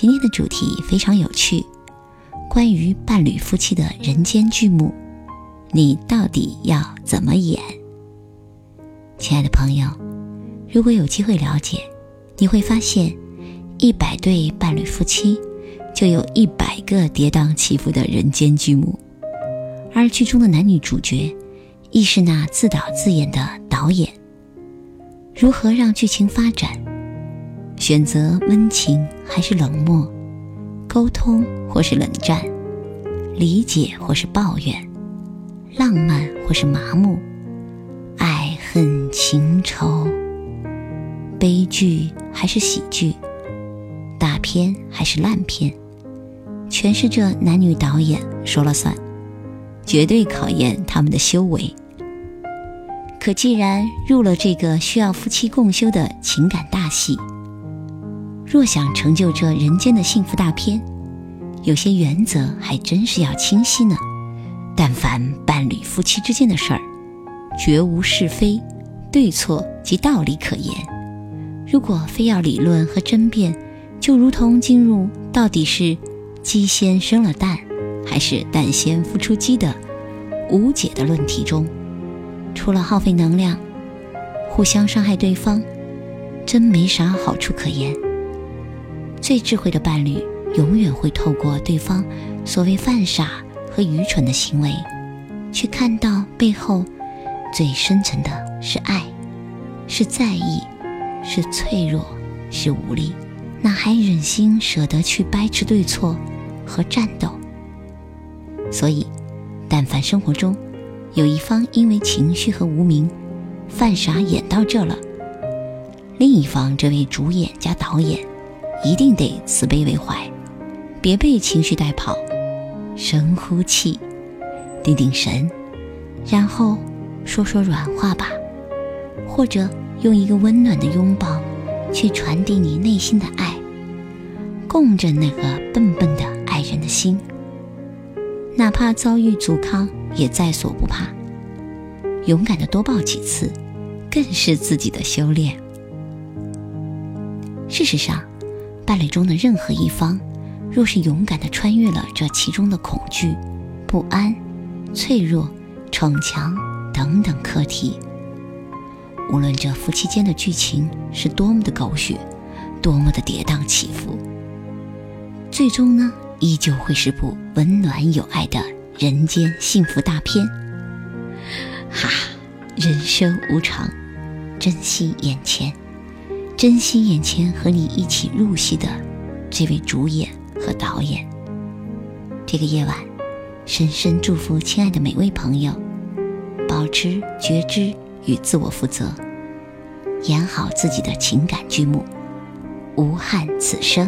今天的主题非常有趣，关于伴侣夫妻的人间剧目，你到底要怎么演？亲爱的朋友，如果有机会了解，你会发现，一百对伴侣夫妻，就有一百个跌宕起伏的人间剧目，而剧中的男女主角，亦是那自导自演的导演。如何让剧情发展？选择温情还是冷漠？沟通或是冷战？理解或是抱怨？浪漫或是麻木？爱恨情仇，悲剧还是喜剧，大片还是烂片，全是这男女导演说了算，绝对考验他们的修为。可既然入了这个需要夫妻共修的情感大戏，若想成就这人间的幸福大片，有些原则还真是要清晰呢。但凡伴侣夫妻之间的事儿。绝无是非、对错及道理可言。如果非要理论和争辩，就如同进入到底是鸡先生了蛋，还是蛋先孵出鸡的无解的论题中，除了耗费能量、互相伤害对方，真没啥好处可言。最智慧的伴侣，永远会透过对方所谓犯傻和愚蠢的行为，去看到背后。最深层的是爱，是在意，是脆弱，是无力，哪还忍心舍得去掰扯对错和战斗？所以，但凡生活中有一方因为情绪和无名犯傻演到这了，另一方这位主演加导演一定得慈悲为怀，别被情绪带跑，深呼气，定定神，然后。说说软话吧，或者用一个温暖的拥抱，去传递你内心的爱，供着那个笨笨的爱人的心。哪怕遭遇阻抗，也在所不怕。勇敢的多抱几次，更是自己的修炼。事实上，伴侣中的任何一方，若是勇敢的穿越了这其中的恐惧、不安、脆弱、逞强。等等课题，无论这夫妻间的剧情是多么的狗血，多么的跌宕起伏，最终呢，依旧会是部温暖有爱的人间幸福大片。哈，人生无常，珍惜眼前，珍惜眼前和你一起入戏的这位主演和导演。这个夜晚，深深祝福亲爱的每位朋友。保持觉知与自我负责，演好自己的情感剧目，无憾此生。